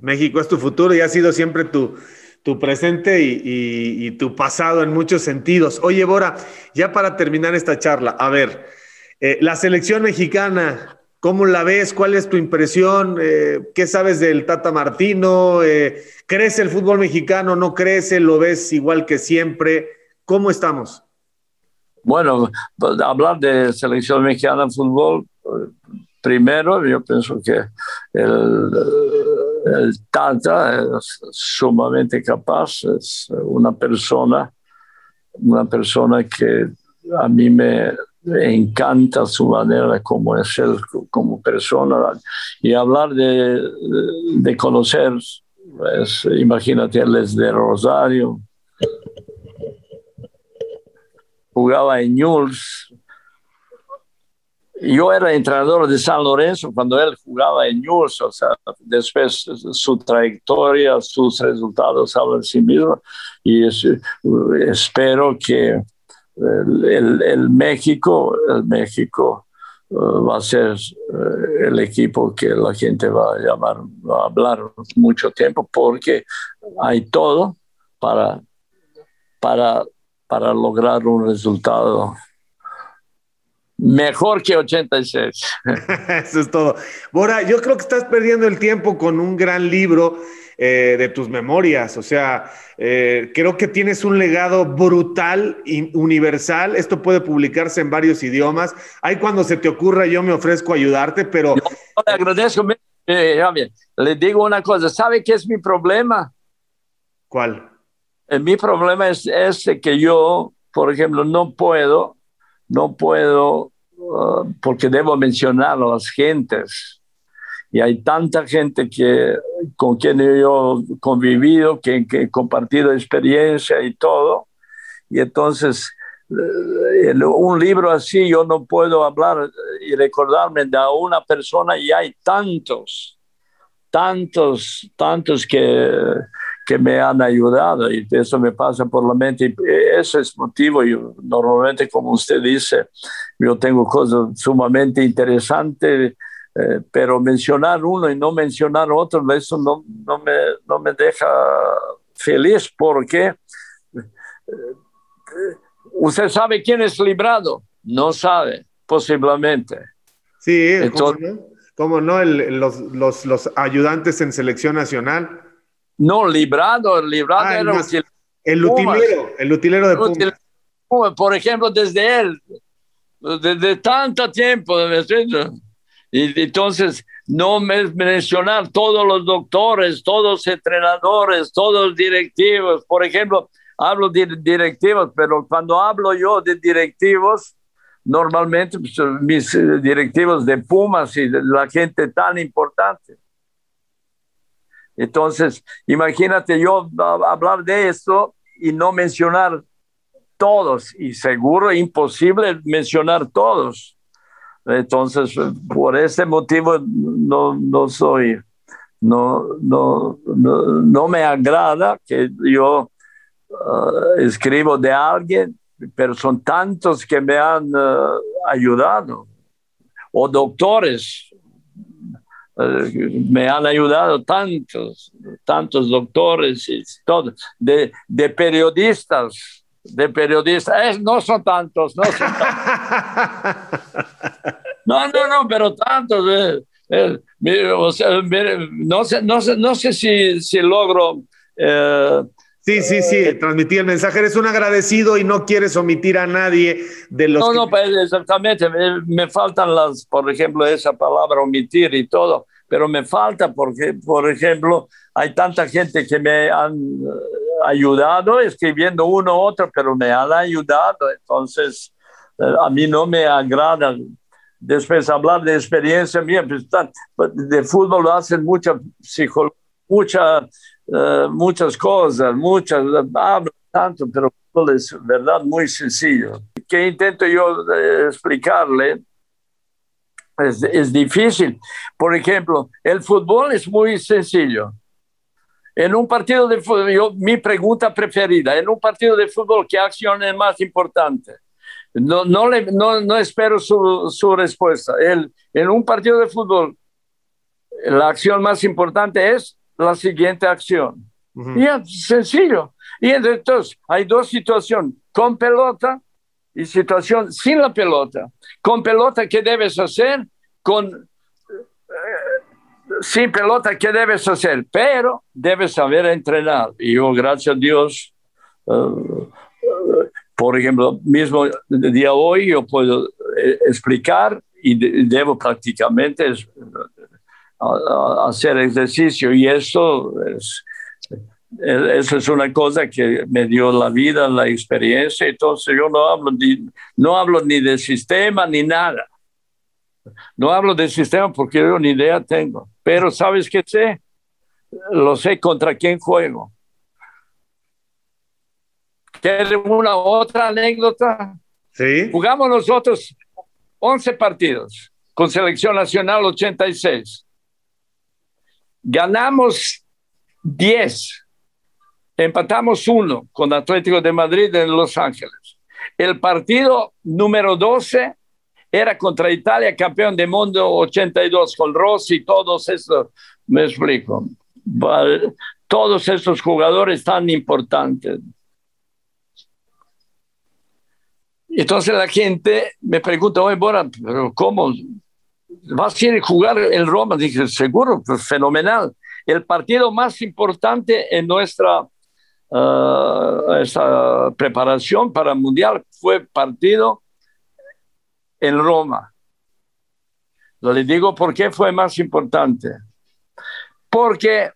México es tu futuro y ha sido siempre tu, tu presente y, tu pasado en muchos sentidos. Oye, Bora, ya para terminar esta charla, a ver, eh, la selección mexicana, ¿cómo la ves? ¿Cuál es tu impresión? Eh, ¿Qué sabes del Tata Martino? ¿Crece el fútbol mexicano? ¿No crece? ¿Lo ves igual que siempre? ¿Cómo estamos? Bueno, pues, hablar de selección mexicana de fútbol, primero yo pienso que el, el Tata es sumamente capaz, es una persona, una persona que a mí me encanta su manera como es él como persona. Y hablar de, de conocer, pues, imagínate, él es de Rosario, jugaba en Newell's. Yo era entrenador de San Lorenzo cuando él jugaba en Newell's, o sea, después su trayectoria, sus resultados hablan de sí mismo y espero que el, México, el México eh, va a ser eh, el equipo que la gente va a llamar, va a hablar mucho tiempo porque hay todo para, para para lograr un resultado mejor que 86. <laughs> Eso es todo. Bora, yo creo que estás perdiendo el tiempo con un gran libro eh, de tus memorias. O sea, eh, creo que tienes un legado brutal y universal. Esto puede publicarse en varios idiomas. Ahí cuando se te ocurra, yo me ofrezco a ayudarte, pero... Yo le agradezco. Eh, le digo una cosa, ¿sabe qué es mi problema? ¿Cuál? Eh, mi problema es este que yo, por ejemplo, no puedo, no puedo, uh, porque debo mencionar a las gentes. Y hay tanta gente que, con quien yo he convivido, que, que he compartido experiencia y todo. Y entonces un libro así yo no puedo hablar y recordarme de una persona y hay tantos, tantos, tantos que, que me han ayudado y eso me pasa por la mente. Ese es motivo, yo normalmente como usted dice, yo tengo cosas sumamente interesantes, eh, pero mencionar uno y no mencionar otro, eso no, no, me, no me deja feliz porque ¿Usted sabe quién es librado? No sabe, posiblemente. Sí, Entonces, ¿cómo no? los, los, los, ayudantes en selección nacional. No, librado, librado ah, era el utilero, el utilero de Pumas. Por ejemplo, desde él, desde tanto tiempo, y entonces no mencionar todos los doctores, todos los entrenadores, todos los directivos. Por ejemplo, hablo de directivos, pero cuando hablo yo de directivos, normalmente pues, mis eh, directivos de Pumas y de la gente tan importante. Entonces, imagínate yo hablar de esto y no mencionar todos, y seguro imposible mencionar todos. Entonces, por ese motivo no, no soy, no, no, no, no me agrada que yo uh, escribo de alguien, pero son tantos que me han uh, ayudado, o doctores, me han ayudado tantos, tantos doctores y todo, de, de periodistas, de periodistas, no son tantos, no son tantos. <laughs> No, no, no, pero tantos. Eh, eh, o sea, no sé, no sé, no sé si, si logro eh, Sí, sí, sí, eh, transmitir el mensaje. Eres un agradecido y no quieres omitir a nadie de los. No, no, pues, exactamente. Me, faltan las, por ejemplo, esa palabra omitir y todo, pero me falta porque, por ejemplo, hay tanta gente que me han eh, ayudado escribiendo uno u otro, pero me han ayudado. Entonces, eh, a mí no me agrada después hablar de experiencia mía. Pues, de fútbol lo hacen mucha psicología, mucha eh, muchas cosas, muchas, hablo tanto, pero es verdad muy sencillo. Que intento yo eh, explicarle es, es, difícil. Por ejemplo, el fútbol es muy sencillo. En un partido de fútbol, yo, mi pregunta preferida, en un partido de fútbol, ¿qué acción es más importante? No, no, le, no, no espero su, su respuesta. El, en un partido de fútbol, la acción más importante es la siguiente acción. Y es sencillo. Y entonces hay dos situaciones, con pelota y situación sin la pelota. Con pelota, ¿qué debes hacer? Con eh, sin pelota, ¿qué debes hacer? Pero debes saber entrenar. Y yo, gracias a Dios, eh, por ejemplo, mismo día hoy yo puedo eh, explicar y debo prácticamente hacer ejercicio y eso es, eso es una cosa que me dio la vida, la experiencia, entonces yo no hablo, ni, no hablo ni de sistema ni nada. No hablo de sistema porque yo ni idea tengo, pero ¿sabes qué sé? Lo sé contra quién juego. ¿Quieres una otra anécdota? Sí. Jugamos nosotros 11 partidos con selección nacional 86 Ganamos 10, empatamos 1 con Atlético de Madrid en Los Ángeles. El partido número 12 era contra Italia, campeón del mundo 82, con Rossi, todos esos, me explico, todos esos jugadores tan importantes. Entonces la gente me pregunta, oye, Bora, pero ¿cómo? Vas a ir a jugar en Roma. Dije, seguro, pues, fenomenal. El partido más importante en nuestra uh, preparación para el Mundial fue partido en Roma. Le digo por qué fue más importante. Porque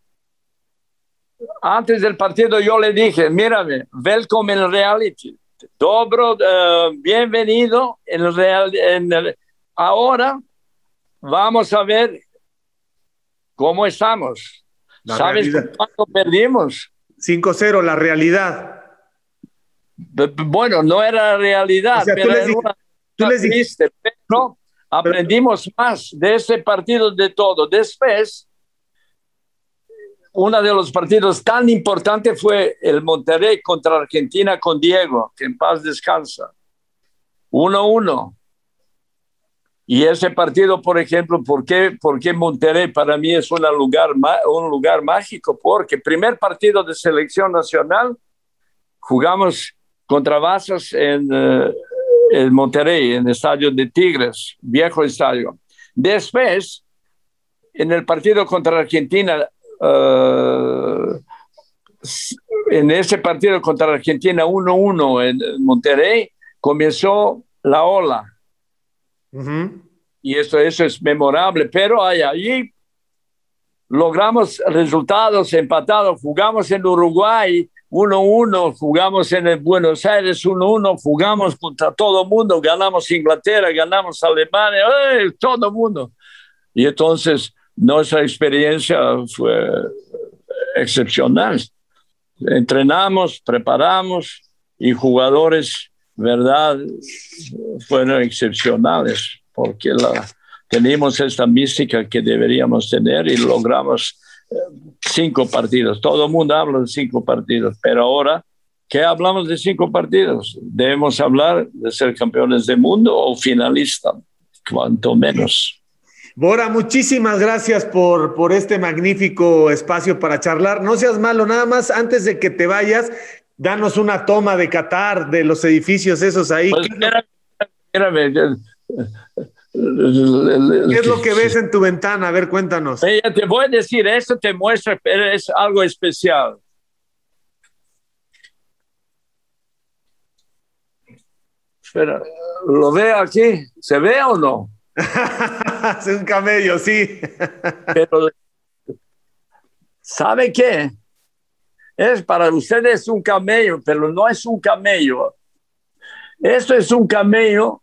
antes del partido yo le dije, mírame, welcome en reality. Dobro, uh, bienvenido en, real, en el, ahora Vamos a ver cómo estamos. ¿Sabes cuánto perdimos? 5-0, la realidad. Bueno, no era realidad, pero tú les dijiste, pero aprendimos más de ese partido de todo. Después, uno de los partidos tan importantes fue el Monterrey contra Argentina con Diego, que en paz descansa. 1-1. Y ese partido, por ejemplo, ¿por qué, ¿por qué Monterrey para mí es un lugar, un lugar mágico? Porque primer partido de selección nacional, jugamos contra Vasas en, en Monterrey, en el estadio de Tigres, viejo estadio. Después, en el partido contra Argentina, uh, en ese partido contra Argentina 1-1 en Monterrey, comenzó la ola. Uh -huh. Y eso, eso es memorable, pero ahí, allí logramos resultados empatados, jugamos en Uruguay 1-1, jugamos en el Buenos Aires 1-1, jugamos contra todo el mundo, ganamos Inglaterra, ganamos Alemania, ¡ay! todo el mundo. Y entonces nuestra experiencia fue excepcional. Entrenamos, preparamos y jugadores, ¿verdad? Fueron excepcionales porque la, teníamos esta mística que deberíamos tener y logramos cinco partidos. Todo el mundo habla de cinco partidos, pero ahora, ¿qué hablamos de cinco partidos? Debemos hablar de ser campeones del mundo o finalistas, cuanto menos. Bora, muchísimas gracias por, por este magnífico espacio para charlar. No seas malo, nada más antes de que te vayas, danos una toma de Qatar, de los edificios esos ahí. Pues, espérame, espérame, ¿Qué es lo que ves en tu ventana? A ver, cuéntanos. te voy a decir, esto te muestra, pero es algo especial. Espera, ¿lo ve aquí? ¿Se ve o no? <laughs> es un camello, sí. pero, ¿sabe qué? Es para ustedes un camello, pero no es un camello. Esto es un camello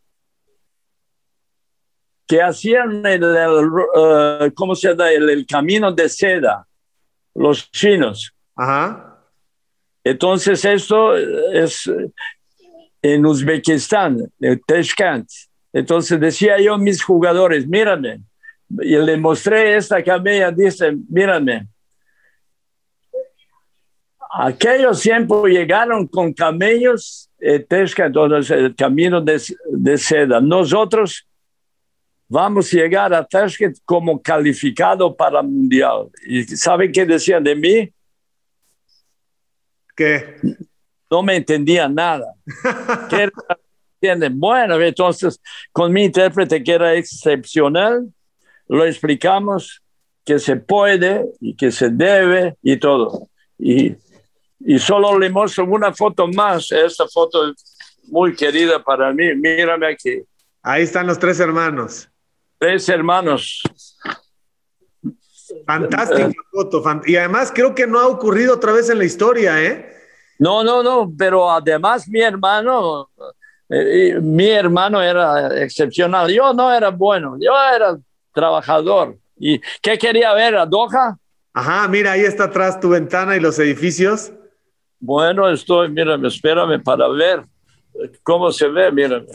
que hacían el, uh, ¿cómo se llama? El, camino de seda, los chinos. Ajá. Entonces esto es en Uzbekistán, en Tashkent. Entonces decía yo a mis jugadores, mírame, y le mostré esta camella, dice, mírame, aquellos tiempos llegaron con camellos, eh, entonces el camino de, de seda. Nosotros vamos a llegar a Tashkent como calificado para Mundial. ¿Y saben qué decían de mí? ¿Qué? No me entendía nada. <laughs> ¿Qué bueno, entonces con mi intérprete que era excepcional, lo explicamos que se puede y que se debe y todo. Y, y solo le muestro una foto más, esta foto es muy querida para mí, mírame aquí. Ahí están los tres hermanos. Tres hermanos. Fantástica foto. Y además creo que no ha ocurrido otra vez en la historia, ¿eh? No, no, no, pero además mi hermano, eh, mi hermano era excepcional. Yo no era bueno, yo era trabajador. ¿Y qué quería ver? ¿A Doha? Ajá, mira, ahí está atrás tu ventana y los edificios. Bueno, estoy, mírame, espérame para ver cómo se ve, mírame.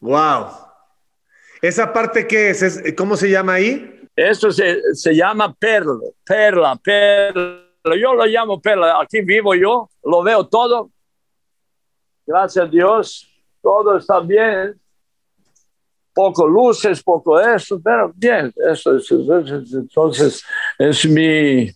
Wow. ¿Esa parte qué es? ¿Cómo se llama ahí? Eso se, se llama perla, perla, perla. Yo lo llamo perla. Aquí vivo yo, lo veo todo. Gracias a Dios, todo está bien. Poco luces, poco eso, pero bien. Eso, entonces, es mi,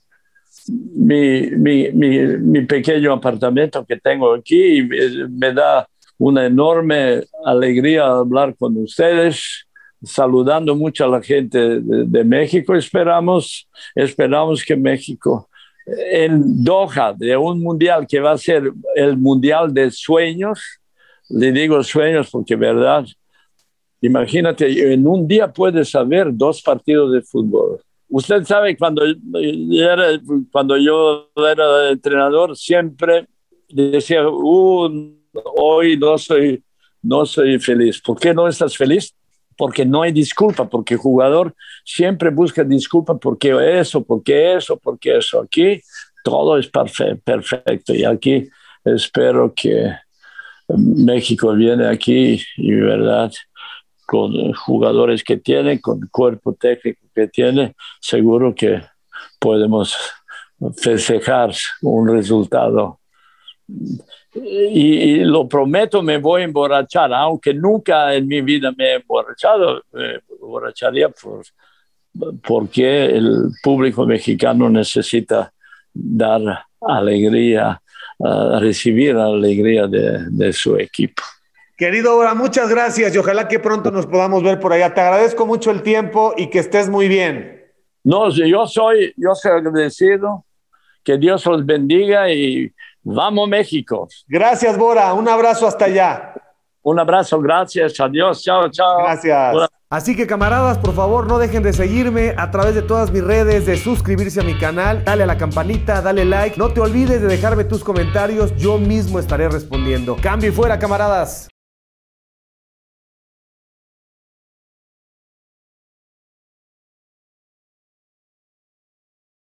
mi, mi, mi, pequeño apartamento que tengo aquí me, da una enorme alegría hablar con ustedes saludando mucho a la gente de, México. Esperamos, esperamos que México en Doha, de un mundial que va a ser el mundial de sueños, le digo sueños porque verdad, imagínate, en un día puedes haber dos partidos de fútbol. Usted sabe, cuando, era, cuando yo era entrenador, siempre decía, uh, hoy no soy, no soy feliz. ¿Por qué no estás feliz? porque no hay disculpa, porque el jugador siempre busca disculpa porque eso, porque eso, porque eso. Aquí todo es perfecto y aquí espero que México viene aquí y verdad con jugadores que tiene, con cuerpo técnico que tiene, seguro que podemos festejar un resultado. Y, lo prometo, me voy a emborrachar, aunque nunca en mi vida me he emborrachado, me emborracharía por, porque el público mexicano necesita dar alegría, uh, recibir alegría de, de su equipo. Querido Bora, muchas gracias y ojalá que pronto nos podamos ver por allá. Te agradezco mucho el tiempo y que estés muy bien. No, yo soy, yo soy agradecido. Que Dios los bendiga y vamos México. Gracias, Bora. Un abrazo hasta allá. Un abrazo, gracias. Adiós, chao, chao. Gracias. Así que camaradas, por favor, no dejen de seguirme a través de todas mis redes, de suscribirse a mi canal, dale a la campanita, dale like. No te olvides de dejarme tus comentarios, yo mismo estaré respondiendo. Cambio y fuera, camaradas.